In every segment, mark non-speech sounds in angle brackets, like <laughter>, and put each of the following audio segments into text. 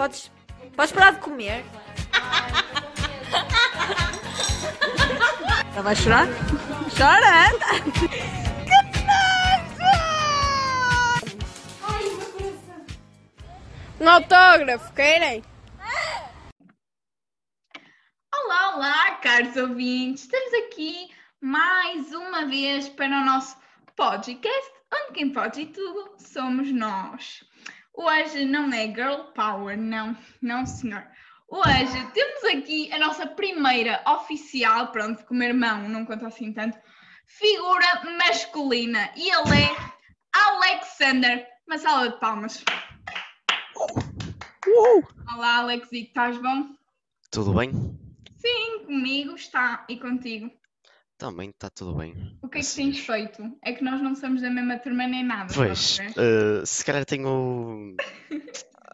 Podes, podes parar de comer? <laughs> Ela vai chorar? Chora! Que nojo! Um autógrafo, querem? Olá, olá, caros ouvintes! Estamos aqui mais uma vez para o nosso podcast, onde quem pode e tudo somos nós. Hoje não é Girl Power, não, não senhor. Hoje temos aqui a nossa primeira oficial, pronto, porque o meu irmão não conta assim tanto, figura masculina e ele é Alexander. Uma salva de palmas. Olá, Alex, e estás bom? Tudo bem? Sim, comigo está e contigo. Também está tudo bem. O que é que Assim, tens feito? É que nós não somos da mesma turma nem nada. Pois, eh, se calhar tenho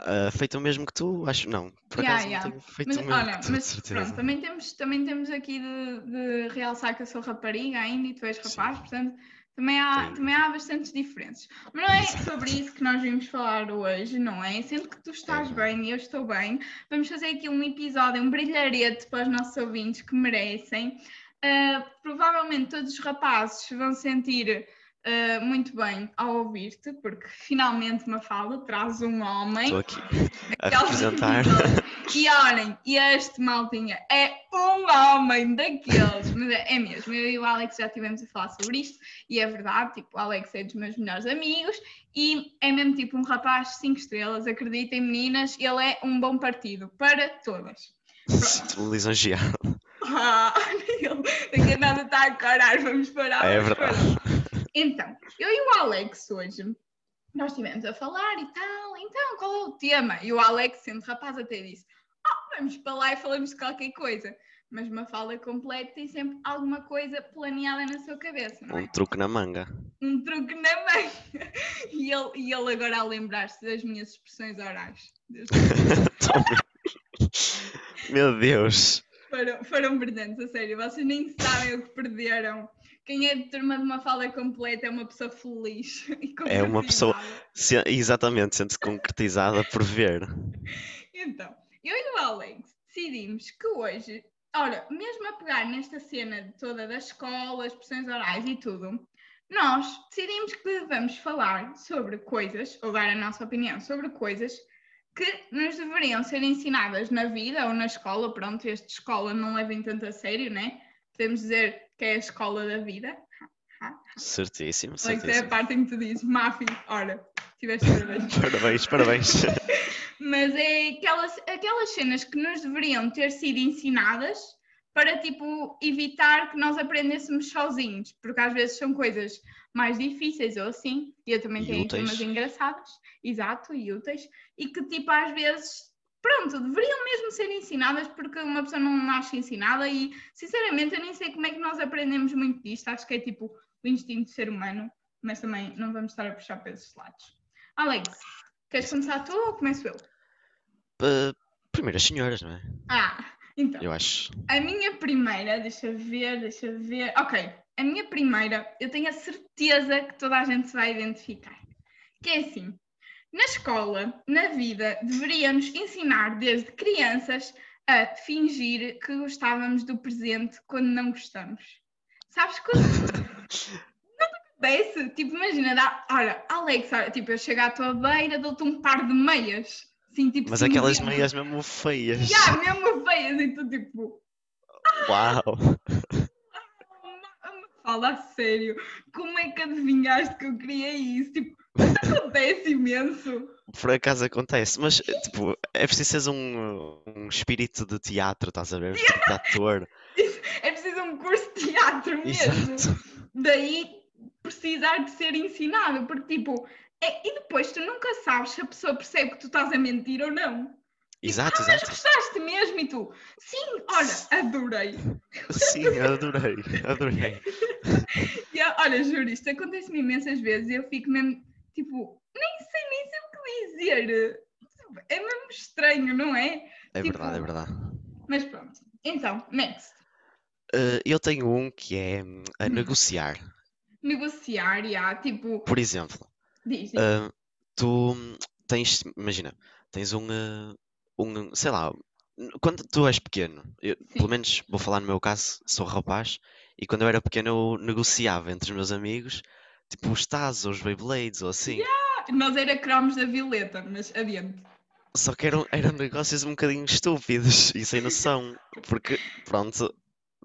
eh, feito o mesmo que tu, acho não. Por Ya, acaso ya. não tenho feito Mas o mesmo olha, que tu, mas pronto, também temos, também temos aqui de, de realçar que eu sou rapariga ainda e tu és Sim. rapaz, portanto também há, Sim. também há bastantes diferenças. Mas não é sobre isso que nós vimos falar hoje, não é? Sendo que tu estás É. bem e eu estou bem, vamos fazer aqui um episódio, um brilharete para os nossos ouvintes que merecem. Ah, provavelmente todos os rapazes vão sentir ah, muito bem ao ouvir-te, porque finalmente Mafalda traz um homem. Estou aqui a representar. E olhem, este maltinha é um homem daqueles, mas é, é mesmo. Eu e o Alex já estivemos a falar sobre isto e é verdade, tipo, o Alex é dos meus melhores amigos e é mesmo tipo um rapaz de 5 estrelas, acreditem meninas, ele é um bom partido para todas. <laughs> Sinto-me lisonjeado. Ah, <laughs> daqui a nada está a corar, vamos parar. É vamos parar. verdade. Então, eu e o Alex hoje, nós estivemos a falar e tal, então qual é o tema? E o Alex, sendo rapaz, até disse: Ah, vamos para lá e falamos de qualquer coisa. Mas uma fala completa tem sempre alguma coisa planeada na sua cabeça, não Um é? truque na manga. Um truque na manga. <laughs> E ele, e ele agora a lembrar-se das minhas expressões orais. <laughs> Meu Deus. Foram, foram brilhantes, a sério. Vocês nem sabem o que perderam. Quem é de turma de uma fala completa é uma pessoa feliz. <laughs> E É uma pessoa-. Se- exatamente, sente-se concretizada por ver. Então, eu e o Alex decidimos que hoje, ora, mesmo a pegar nesta cena toda das escolas, expressões orais e tudo, nós decidimos que vamos falar sobre coisas, ou dar a nossa opinião sobre coisas que nos deveriam ser ensinadas na vida ou na escola. Pronto, este escola não levem tanto a sério, né? Podemos dizer que é a escola da vida. Certíssimo, Alex, é a certíssimo. parte em que tu dizes, Mafi, ora, tiveste parabéns. <laughs> Parabéns, parabéns. <laughs> Mas é aquelas, aquelas cenas que nos deveriam ter sido ensinadas para, tipo, evitar que nós aprendêssemos sozinhos, porque às vezes são coisas mais difíceis ou assim, e eu também E tenho úteis. temas engraçadas, exato, e úteis, e que, tipo, às vezes, pronto, deveriam mesmo ser ensinadas porque uma pessoa não nasce ensinada e, sinceramente, eu nem sei como é que nós aprendemos muito disto, acho que é, tipo, o instinto do ser humano, mas também não vamos estar a puxar para esses lados. Alex, queres começar tu ou começo eu? Primeiro as senhoras, não é? Ah, então, Eu acho. a minha primeira, deixa ver, deixa ver. Ok, a minha primeira, eu tenho a certeza que toda a gente se vai identificar. Que é assim, na escola, na vida, deveriam-nos ensinar desde crianças a fingir que gostávamos do presente quando não gostamos. Sabes quando <laughs> não te acontece? Tipo, imagina, dá, olha, Alex, olha, tipo, eu chego à tua beira, dou-te um par de meias. Assim, tipo, Mas aquelas meias mesmo feias. Já, mesmo feias, e tu tipo, Uau! fala a sério, como é que adivinhaste que eu queria isso? Tipo, acontece imenso. Por acaso acontece, mas tipo, é preciso seres um, um espírito de teatro, estás a ver? Um <laughs> espírito de ator. É preciso um curso de teatro mesmo. Exato. Daí precisar de ser ensinado, porque tipo, é- e depois tu nunca sabes se a pessoa percebe que tu estás a mentir ou não. Exato, Mas exato. gostaste mesmo e tu, sim, olha, adorei. <laughs> Sim, adorei, adorei. <laughs> E, olha, juro, isto acontece-me imensas vezes e eu fico mesmo, tipo, nem sei, nem sei o que dizer. É mesmo estranho, não é? É Tipo- verdade, é verdade. Mas pronto. Então, next. Eh, eu tenho um que é hum, a Hum. negociar. Negociar, já, tipo, Por exemplo, diz, diz. eh, tu tens, imagina, tens um, eh, um, sei lá, quando tu és pequeno, eu- pelo menos vou falar no meu caso, sou rapaz, e quando eu era pequeno eu negociava entre os meus amigos, tipo os Tazos ou os Beyblades ou assim. Nós era cromos da Violeta, mas adiante. Só que eram, eram negócios um bocadinho estúpidos <laughs> e sem noção, porque pronto,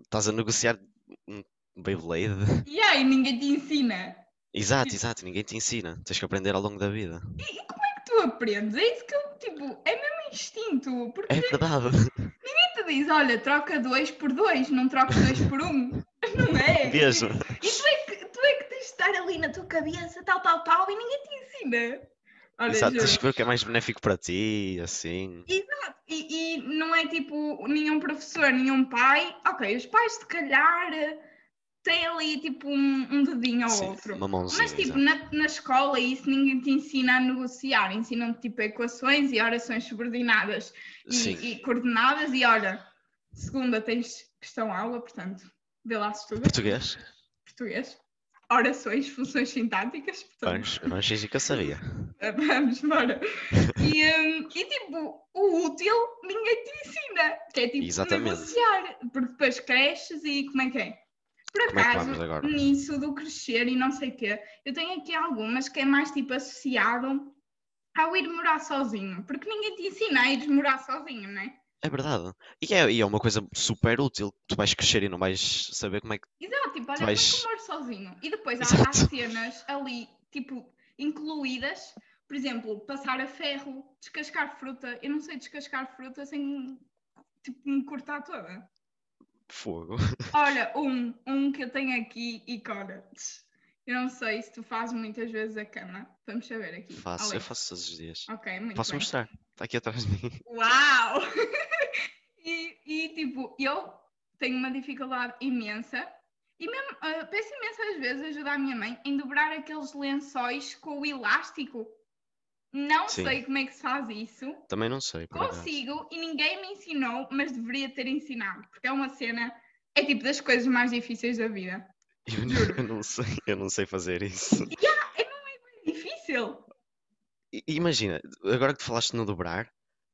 estás a negociar um Beyblade. E aí, ninguém te ensina. Exato, exato, ninguém te ensina, tens que aprender ao longo da vida. E, e como é que tu aprendes? É isso que eu, tipo, é mesmo instinto. Porque É verdade. ninguém te diz, olha, troca dois por dois, não trocas dois por um. <laughs> Não é? Mesmo. E tu é, que, tu é que tens de estar ali na tua cabeça, tal, tal, tal, e ninguém te ensina. Olha, Exato, tens que ver o que é mais benéfico para ti, assim. Exato, e, e não é tipo nenhum professor, nenhum pai. Ok, os pais, se calhar, têm ali tipo um, um dedinho ao Sim, outro. uma mãozinha. Mas, tipo, na, na escola, isso ninguém te ensina a negociar. Ensinam-te, tipo, equações e orações subordinadas e, e coordenadas. E olha, segunda tens questão-aula, portanto, vê lá se estuda. Português? Português. Orações, funções sintáticas. Portanto, Vamos, vamos fingir que eu sabia. <laughs> Vamos, bora. E, hum, e tipo, o útil ninguém te ensina. Que é tipo Exatamente. negociar. Porque depois cresces e como é que é? Por é acaso, agora? nisso do crescer e não sei o quê, eu tenho aqui algumas que é mais tipo associado ao ir morar sozinho. Porque ninguém te ensina a ir morar sozinho, não é? É verdade. E é, e é uma coisa super útil. Tu vais crescer e não vais saber como é que. Exato, tipo, olha, vais- moro sozinho. E depois há, há cenas ali, tipo, incluídas, por exemplo, passar a ferro, descascar fruta. Eu não sei descascar fruta sem, tipo, me cortar toda. Fogo. Olha, um, um que eu tenho aqui e cora. Eu não sei se tu fazes muitas vezes a cama. Vamos saber aqui. Faço, eu Alex. faço todos os dias. Ok, muito Posso bem. mostrar? Está aqui atrás de mim. Uau! <laughs> e, e, tipo, eu tenho uma dificuldade imensa e mesmo ah, peço imensas vezes ajuda a minha mãe em dobrar aqueles lençóis com o elástico. Não Sim. sei como é que se faz isso. Também não sei. Consigo e ninguém me ensinou, mas deveria ter ensinado, porque é uma cena, é tipo das coisas mais difíceis da vida. Eu, Juro. eu não sei, eu não sei fazer isso. <laughs> É difícil. I- Imagina, agora que tu falaste no dobrar,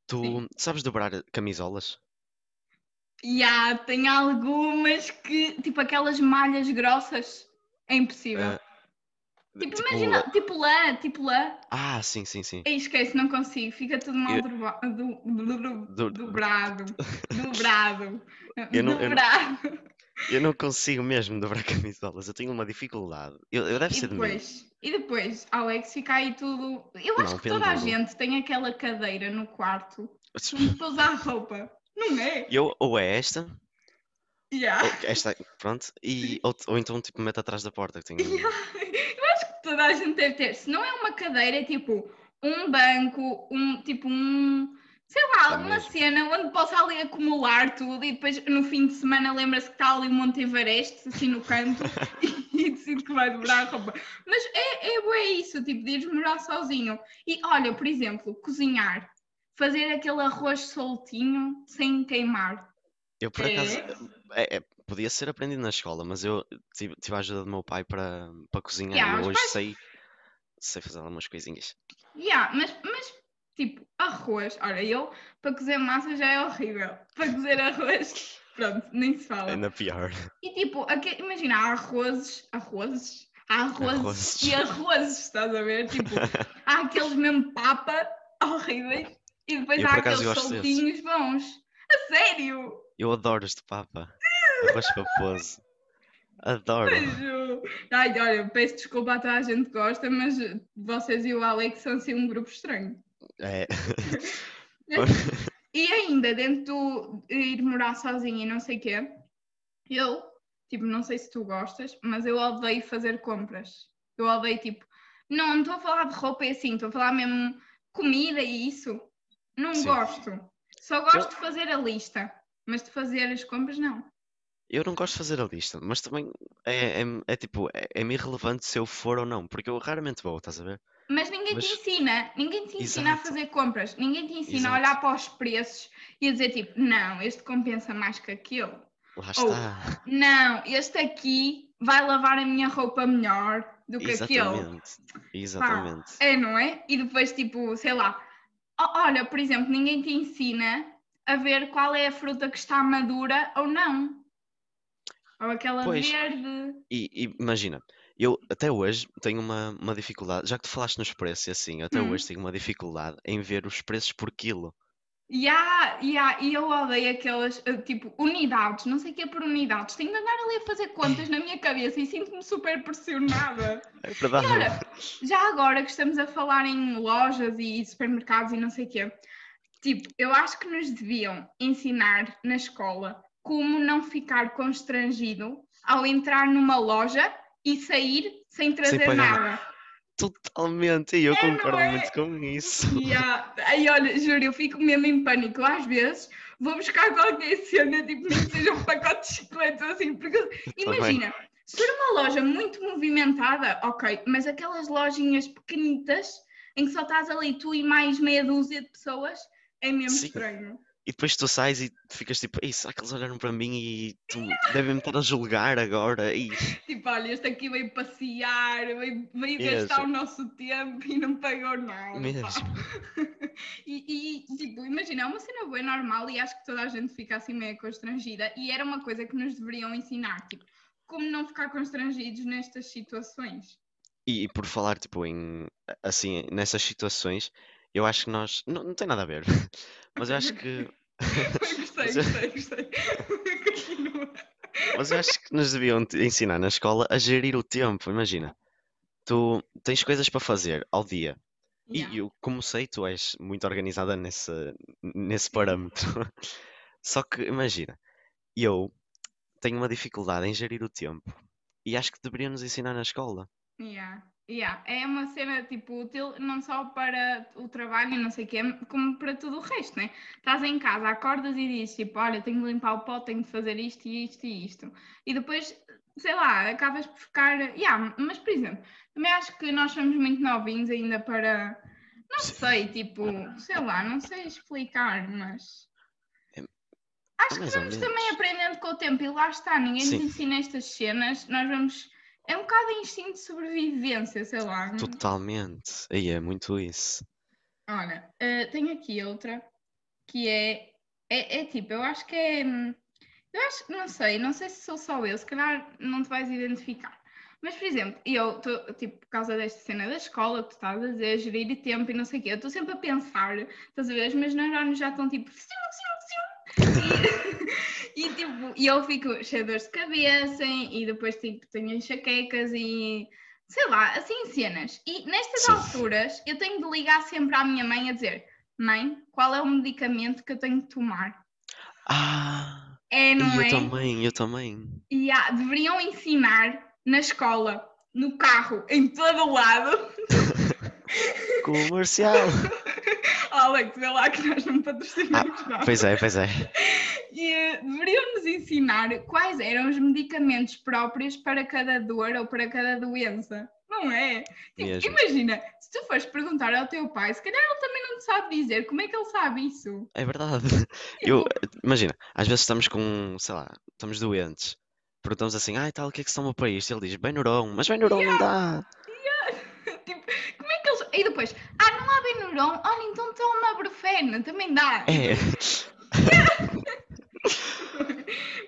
tu Sim. sabes dobrar camisolas? E há, tem algumas que, tipo aquelas malhas grossas, é impossível. Ah, Tipo, tipo, imagina, tipo lã, tipo lã. Ah, sim, sim, sim. Ei, esquece, não consigo. Fica tudo mal Eu- do- dobrado. <laughs> Dobrado. Eu não- eu não- dobrado. Eu não consigo mesmo dobrar camisolas, eu tenho uma dificuldade. Eu, eu deve E ser de depois, e depois, Alex, fica aí tudo. Eu acho Não, que toda a gente tem aquela cadeira no quarto onde pousar a roupa. Não é? Eu, ou é esta, Yeah. ou esta, pronto, e, <laughs> ou, ou então tipo mete atrás da porta. Que tenho... Que toda a gente deve ter. Se não é uma cadeira, é tipo um banco, um tipo um. Sei lá, É uma mesmo. cena onde possa ali acumular tudo e depois no fim de semana lembra-se que está ali um Monte Everest assim no canto <laughs> e decide que vai dobrar a roupa. Mas é, é, bué isso, tipo, de ires morar sozinho. E olha, por exemplo, cozinhar. Fazer aquele arroz soltinho sem queimar. Eu por É? acaso, é- é, podia ser aprendido na escola, mas eu tive, tive a ajuda do meu pai para, para cozinhar Yeah, e hoje pais- sei, sei fazer algumas coisinhas. Yeah, mas, mas, tipo, arroz. Olha, eu para cozer massa já é horrível. <laughs> Para cozer arroz, pronto, nem se fala. Ainda pior. E tipo, aqui, imagina, há arrozes, arrozes, há arrozes, Arrozes. e arrozes, estás a ver? Tipo, <laughs> há aqueles mesmo papa horríveis e depois Eu, há aqueles soltinhos bons. A sério? Eu adoro este papa. Arroz paposo. Adoro. Beijo. Ai, olha, peço desculpa a toda a gente que gosta, mas vocês e o Alex são assim um grupo estranho. É. E ainda, dentro do ir morar sozinha e não sei o quê, eu, tipo, não sei se tu gostas, mas eu odeio fazer compras. Eu odeio, tipo, não, não estou a falar de roupa e assim, estou a falar mesmo comida e isso. Não Sim. gosto. Só gosto Eu- de fazer a lista, mas de fazer as compras, não. Eu não gosto de fazer a lista, mas também é, é, é tipo, é, é-me irrelevante se eu for ou não, porque eu raramente vou, estás a ver? Mas ninguém Mas- te ensina, ninguém te ensina a Exato. fazer compras, ninguém te ensina Exato. a olhar para os preços e a dizer tipo, não, este compensa mais que aquele. Lá Ou- está. <laughs> Não, este aqui vai lavar a minha roupa melhor do que aquele. Exatamente. Exatamente. É, não é? E depois, tipo, sei lá, Olha, por exemplo, ninguém te ensina a ver qual é a fruta que está madura ou não. Ou aquela Pois. verde. E, e imagina, eu até hoje tenho uma, uma dificuldade, já que tu falaste nos preços e assim, até Hum. hoje tenho uma dificuldade em ver os preços por quilo. Ya, ya, e eu odeio aquelas, eh, tipo, unidades, não sei o que é por unidades. Tenho de andar ali a fazer contas na minha cabeça e sinto-me super pressionada. <laughs> É verdade. olha, Já agora que estamos a falar em lojas e supermercados e não sei o quê, tipo, eu acho que nos deviam ensinar na escola como não ficar constrangido ao entrar numa loja e sair sem trazer pagar. nada. Totalmente, e eu É, concordo é? muito com isso. Yeah. Aí, olha, juro, eu fico mesmo em pânico. Às vezes vou buscar qualquer cena, tipo, nem que seja um pacote de chicletes assim, porque também. imagina, se for uma loja muito movimentada, ok, mas aquelas lojinhas pequenitas em que só estás ali tu e mais meia dúzia de pessoas, é mesmo Sim. estranho. E depois tu sais e ficas tipo, Ei, será que eles olharam para mim e tu devem-me estar a julgar agora? E <laughs> Tipo, olha, este aqui veio passear, veio, veio gastar o nosso tempo e não pagou nada. Mesmo. <laughs> E, e, tipo, imagina, é uma cena boa, é normal e acho que toda a gente fica assim meio constrangida e era uma coisa que nos deveriam ensinar, tipo, como não ficar constrangidos nestas situações. E, e por falar, tipo, em, assim, nessas situações, eu acho que nós, não, não tem nada a ver, <laughs> mas eu acho que, <laughs> <laughs> gostei, gostei, gostei. Mas eu acho que nos deviam ensinar na escola a gerir o tempo, imagina, tu tens coisas para fazer ao dia, e Yeah. eu, como sei, tu és muito organizada nesse, nesse parâmetro, só que, imagina, eu tenho uma dificuldade em gerir o tempo, e acho que deveriam nos ensinar na escola. Yeah, yeah. É uma cena tipo útil não só para o trabalho e não sei o quê, como para tudo o resto, né? Estás em casa, acordas e dizes tipo, olha, tenho de limpar o pó, tenho de fazer isto e isto e isto. E depois, sei lá, acabas por ficar. Yeah, mas por exemplo, também acho que nós somos muito novinhos ainda para. Não sei, tipo, sei lá, não sei explicar, mas. É- Acho que mais ou vamos também aprendendo com o tempo e lá está, ninguém Sim. nos ensina estas cenas, nós vamos. É um bocado instinto de sobrevivência, sei lá. Totalmente, aí é muito isso. Olha, eh, tenho aqui outra que é, é, é tipo, eu acho que é. hum, Eu acho, não sei, não sei se sou só eu, se calhar não te vais identificar. Mas, por exemplo, eu estou, tipo, por causa desta cena da escola, que tu estás a dizer, gerir tempo e não sei o quê, eu estou sempre a pensar, estás a ver, os meus neurónios já estão tipo. <laughs> E, e, tipo, e eu fico cheia de dores de cabeça e depois tipo, tenho enxaquecas e sei lá, assim cenas. E nestas Sim. alturas eu tenho de ligar sempre à minha mãe a dizer: Mãe, qual é o medicamento que eu tenho de tomar? Ah, É, não eu é? também, eu também. E há- deveriam ensinar na escola, no carro, em todo o lado. <laughs> Comercial. <laughs> Alex, vê lá que nós não patrocinamos nada. Pois é, pois é. E eh, deveriam nos ensinar quais eram os medicamentos próprios para cada dor ou para cada doença. Não é? Tipo, imagina, se tu fores perguntar ao teu pai, se calhar ele também não te sabe dizer como é que ele sabe isso. É verdade. <laughs> Eu, imagina, às vezes estamos com, sei lá, estamos doentes. Perguntamos assim, ai tal, o que é que se toma para isto? Ele diz, Benuron, mas Benuron não dá. <laughs> tipo, como é que eles. E depois, ah, não Benuron? Olha, então toma Brufeno, também dá. É, <laughs>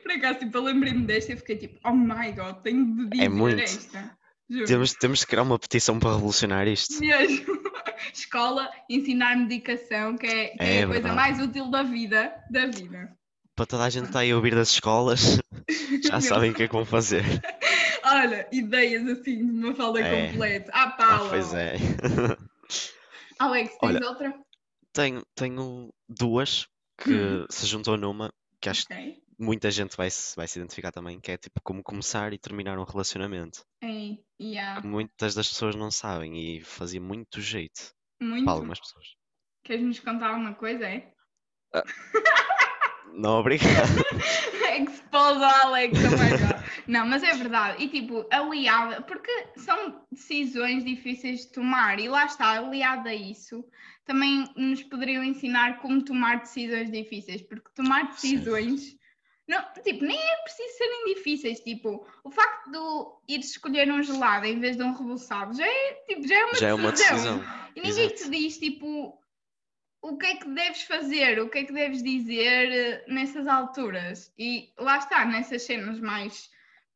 Por acaso, tipo, eu lembrei-me desta e fiquei tipo, oh my god, tenho de dizer É muito. esta. Juro. temos, temos de criar uma petição para revolucionar isto. Mesmo. <laughs> Escola, ensinar medicação, que é, que é É a coisa mais útil da vida. Da vida. Para toda a gente que está aí a ouvir das escolas, <laughs> já sabem o que é que vão fazer. Olha, ideias assim de uma falda É. completa. Ah, Ah, pá, pois é. Alex, tens Olha, outra? Tenho, tenho duas que Hum. se juntam numa, que acho que Ok. muita gente vai se, vai se identificar também, que é tipo como começar e terminar um relacionamento. Ei, yeah. Que muitas das pessoas não sabem e fazia muito jeito Muito. para algumas pessoas. Queres-nos contar alguma coisa, é? Não, obrigado. <laughs> Expose Alex, oh my God. Não, mas é verdade. E tipo, aliada, porque são decisões difíceis de tomar, e lá está, aliada a isso, também nos poderiam ensinar como tomar decisões difíceis, porque tomar Sim. decisões. Não, tipo, nem é preciso serem difíceis, tipo, o facto de ir escolher um gelado em vez de um rebuçado já é, tipo, já é uma Já é uma decisão. decisão. E ninguém Exato. te diz, tipo, o que é que deves fazer, o que é que deves dizer eh, nessas alturas. E lá está, nessas cenas mais,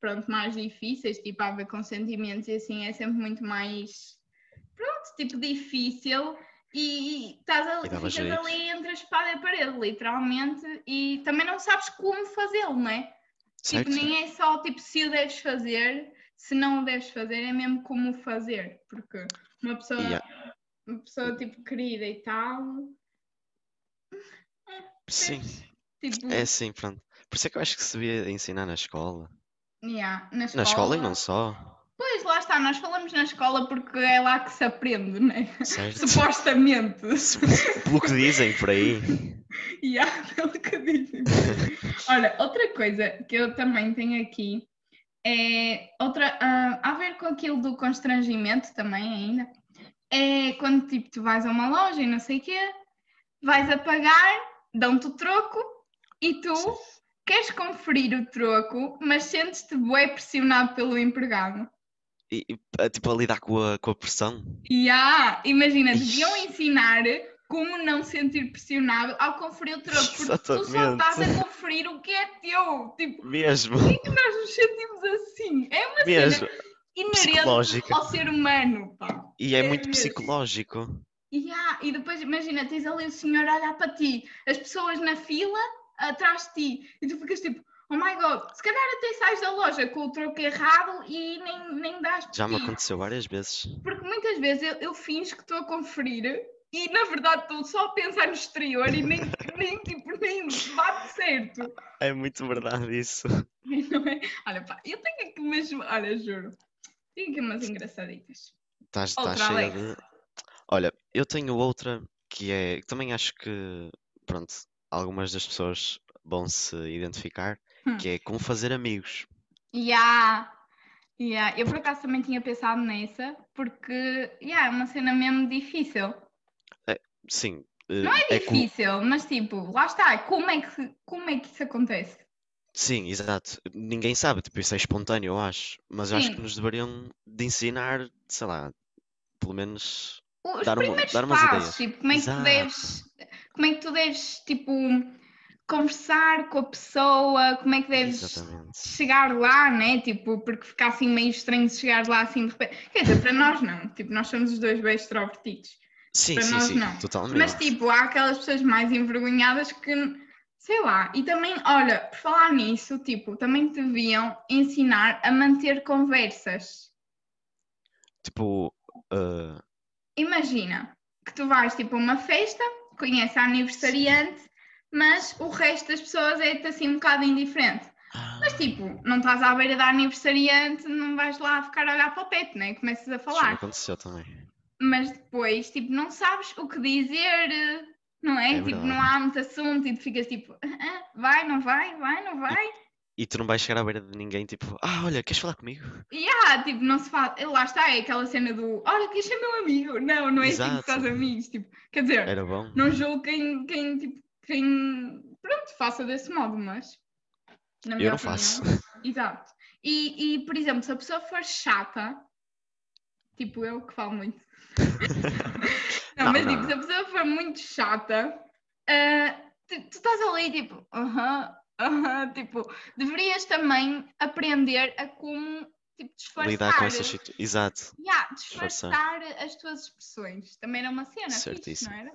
pronto, mais difíceis, tipo a haver consentimentos e assim, é sempre muito mais, pronto, tipo difícil. E estás ali, ficas jeito. ali entre a espada e a parede, literalmente, e também não sabes como fazê-lo, não é? Certo? Tipo, nem é só tipo se o deves fazer, se não o deves fazer, é mesmo como o fazer. Porque uma pessoa, há- uma pessoa tipo querida e tal, Sim, tipo, é assim, pronto. Por isso é que eu acho que se devia ensinar na escola. Yeah, na escola. Na escola e não só, Pois lá está, nós falamos na escola porque é lá que se aprende, né? certo? <laughs> Supostamente. <laughs> Pelo que dizem por aí. <laughs> Yeah, pelo que dizem. Olha, outra coisa que eu também tenho aqui é outra ah, a ver com aquilo do constrangimento também ainda. É quando tipo tu vais a uma loja e não sei o quê, vais a pagar, dão-te o troco e tu. Queres conferir o troco, mas sentes-te bué pressionado pelo empregado. E, e, eh, tipo, a lidar com a, com a pressão. E ah, imagina, deviam ensinar como não sentir pressionado ao conferir o troco, porque tu só Exatamente. estás a conferir o que é teu. Tipo, Mesmo, por que que nós nos sentimos assim? É uma mesmo. cena inerente Psicológica. ao ser humano, pá. E é É muito mesmo. psicológico. E, ah, e depois, imagina, tens ali o senhor a olhar para ti, as pessoas na fila atrás de ti, e tu ficas tipo, oh my god, se calhar até sais da loja com o troco errado e nem, nem dás Já me aconteceu várias vezes. Porque muitas vezes eu, eu finjo que estou a conferir e na verdade estou só a pensar no exterior e nem, <laughs> nem, tipo, nem bate certo. É muito verdade isso. <laughs> Não é? Olha, pá, eu tenho aqui mesmo, olha, juro, tenho aqui umas engraçaditas. Estás cheia de. Olha, eu tenho outra que é. que também acho que. Pronto, algumas das pessoas vão se identificar. Hum. Que é como fazer amigos. Yeah. Yeah. Eu por acaso também tinha pensado nessa, porque yeah, é uma cena mesmo difícil. Sim. Não é é como- difícil, mas tipo, lá está, como é que, como é que isso acontece? Sim, exato. Ninguém sabe, tipo, isso é espontâneo, eu acho. Mas eu acho que nos deveriam de ensinar, sei lá, pelo menos. Os Dar uma- primeiros dar umas passos, ideias. tipo, como é que tu Exato. deves, como é que tu deves, tipo, conversar com a pessoa, como é que deves Exatamente. chegar lá, né? Tipo, porque fica assim meio estranho de chegar lá assim de repente. Quer dizer, para nós não, tipo, nós somos os dois bem extrovertidos. Sim, Para sim, nós sim, não. totalmente. Mas tipo, há aquelas pessoas mais envergonhadas que, sei lá, e também, olha, por falar nisso, tipo, também te deviam ensinar a manter conversas. Tipo, ah, Imagina que tu vais tipo a uma festa, conheces a aniversariante, mas o resto das pessoas é-te assim um bocado indiferente. Mas tipo, não estás à beira da aniversariante, não vais lá ficar a olhar para o teto, né? Começas a falar. aconteceu também. Mas depois, tipo, não sabes o que dizer, não é? É tipo, verdade. não há muito assunto e tu ficas tipo, "Ah, ah, vai, não vai, vai, não vai. E tu não vais chegar à beira de ninguém, tipo, ah, olha, queres falar comigo? E ah, tipo, não se fala. Lá está, é aquela cena do, olha, queres ser meu amigo? Não, não é assim que Exato. estás amigos. Tipo, quer dizer, Era bom. não julgo quem, quem, tipo, quem, pronto, faça desse modo, mas. Na minha Eu não opinião, faço. <laughs> Exato. E, e, por exemplo, se a pessoa for chata, tipo eu que falo muito. <laughs> não, Não, mas não. tipo, se a pessoa for muito chata, ah, tu, tu estás ali tipo, aham, tipo, deverias também aprender a como tipo, disfarçar. Lidar com essas situações. Exato. Yeah, disfarçar. disfarçar as tuas expressões. Também era uma cena, fixe, não era?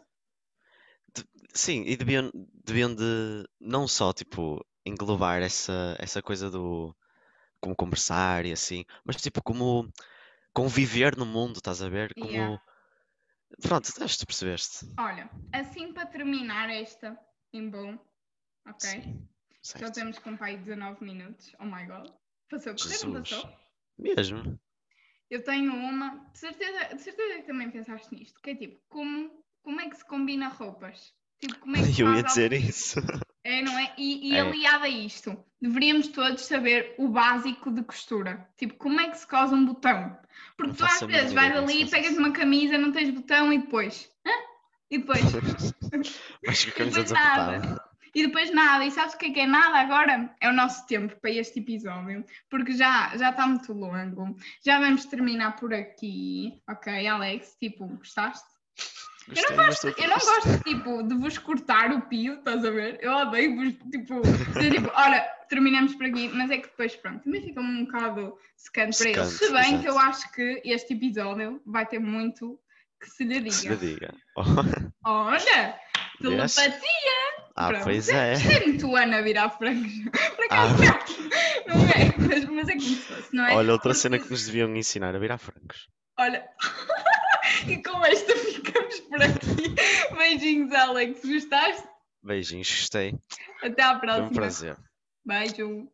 Sim, e deviam, deviam de não só, tipo, englobar essa, essa coisa do como conversar e assim, mas tipo, como conviver no mundo, estás a ver? Como. Yeah. Pronto, acho que percebeste. Olha, assim para terminar esta em bom, ok? Sim, Já certo. temos com pai 19 minutos. Oh my god. Passou correr, não passou? Mesmo. Eu tenho uma, de certeza, de certeza que também pensaste nisto, que é tipo, como, como é que se combina roupas? Tipo, como é que <laughs> Eu ia dizer algo- isso. É, não é? E, e É. aliado a isto, deveríamos todos saber o básico de costura. Tipo, como é que se cose um botão? Porque Não tu às vezes vais ali, faz pegas uma camisa, não tens botão e depois. Hã? E depois. <laughs> Mas que a camisa desapertada. E depois nada. E sabes o que é que é nada agora? É o nosso tempo para este episódio, porque já já está muito longo. Já vamos terminar por aqui. Ok, Alex? Tipo, gostaste? Eu Gostei, não mas gosto, eu não gosto, tipo, de vos cortar o pio, estás a ver? Eu odeio vos, tipo, dizer, tipo, olha, terminamos por aqui, mas é que depois, pronto, também fica um bocado secante para eles. Se bem que eu exato. acho que este episódio vai ter muito que se lhe Que se lhe diga. diga. Oh, Olha, telepatia! Ah, Pronto. pois é. Isto é muito Ana virar frangos. <laughs> Por acaso Ah. não, não é, mas, mas é como se fosse, não é? Olha, outra cena que nos deviam ensinar a virar frangos. Olha, <laughs> e com esta ficamos por aqui. Beijinhos, Alex. Gostaste? Beijinhos, gostei. Até à Foi um próxima. prazer. Beijo.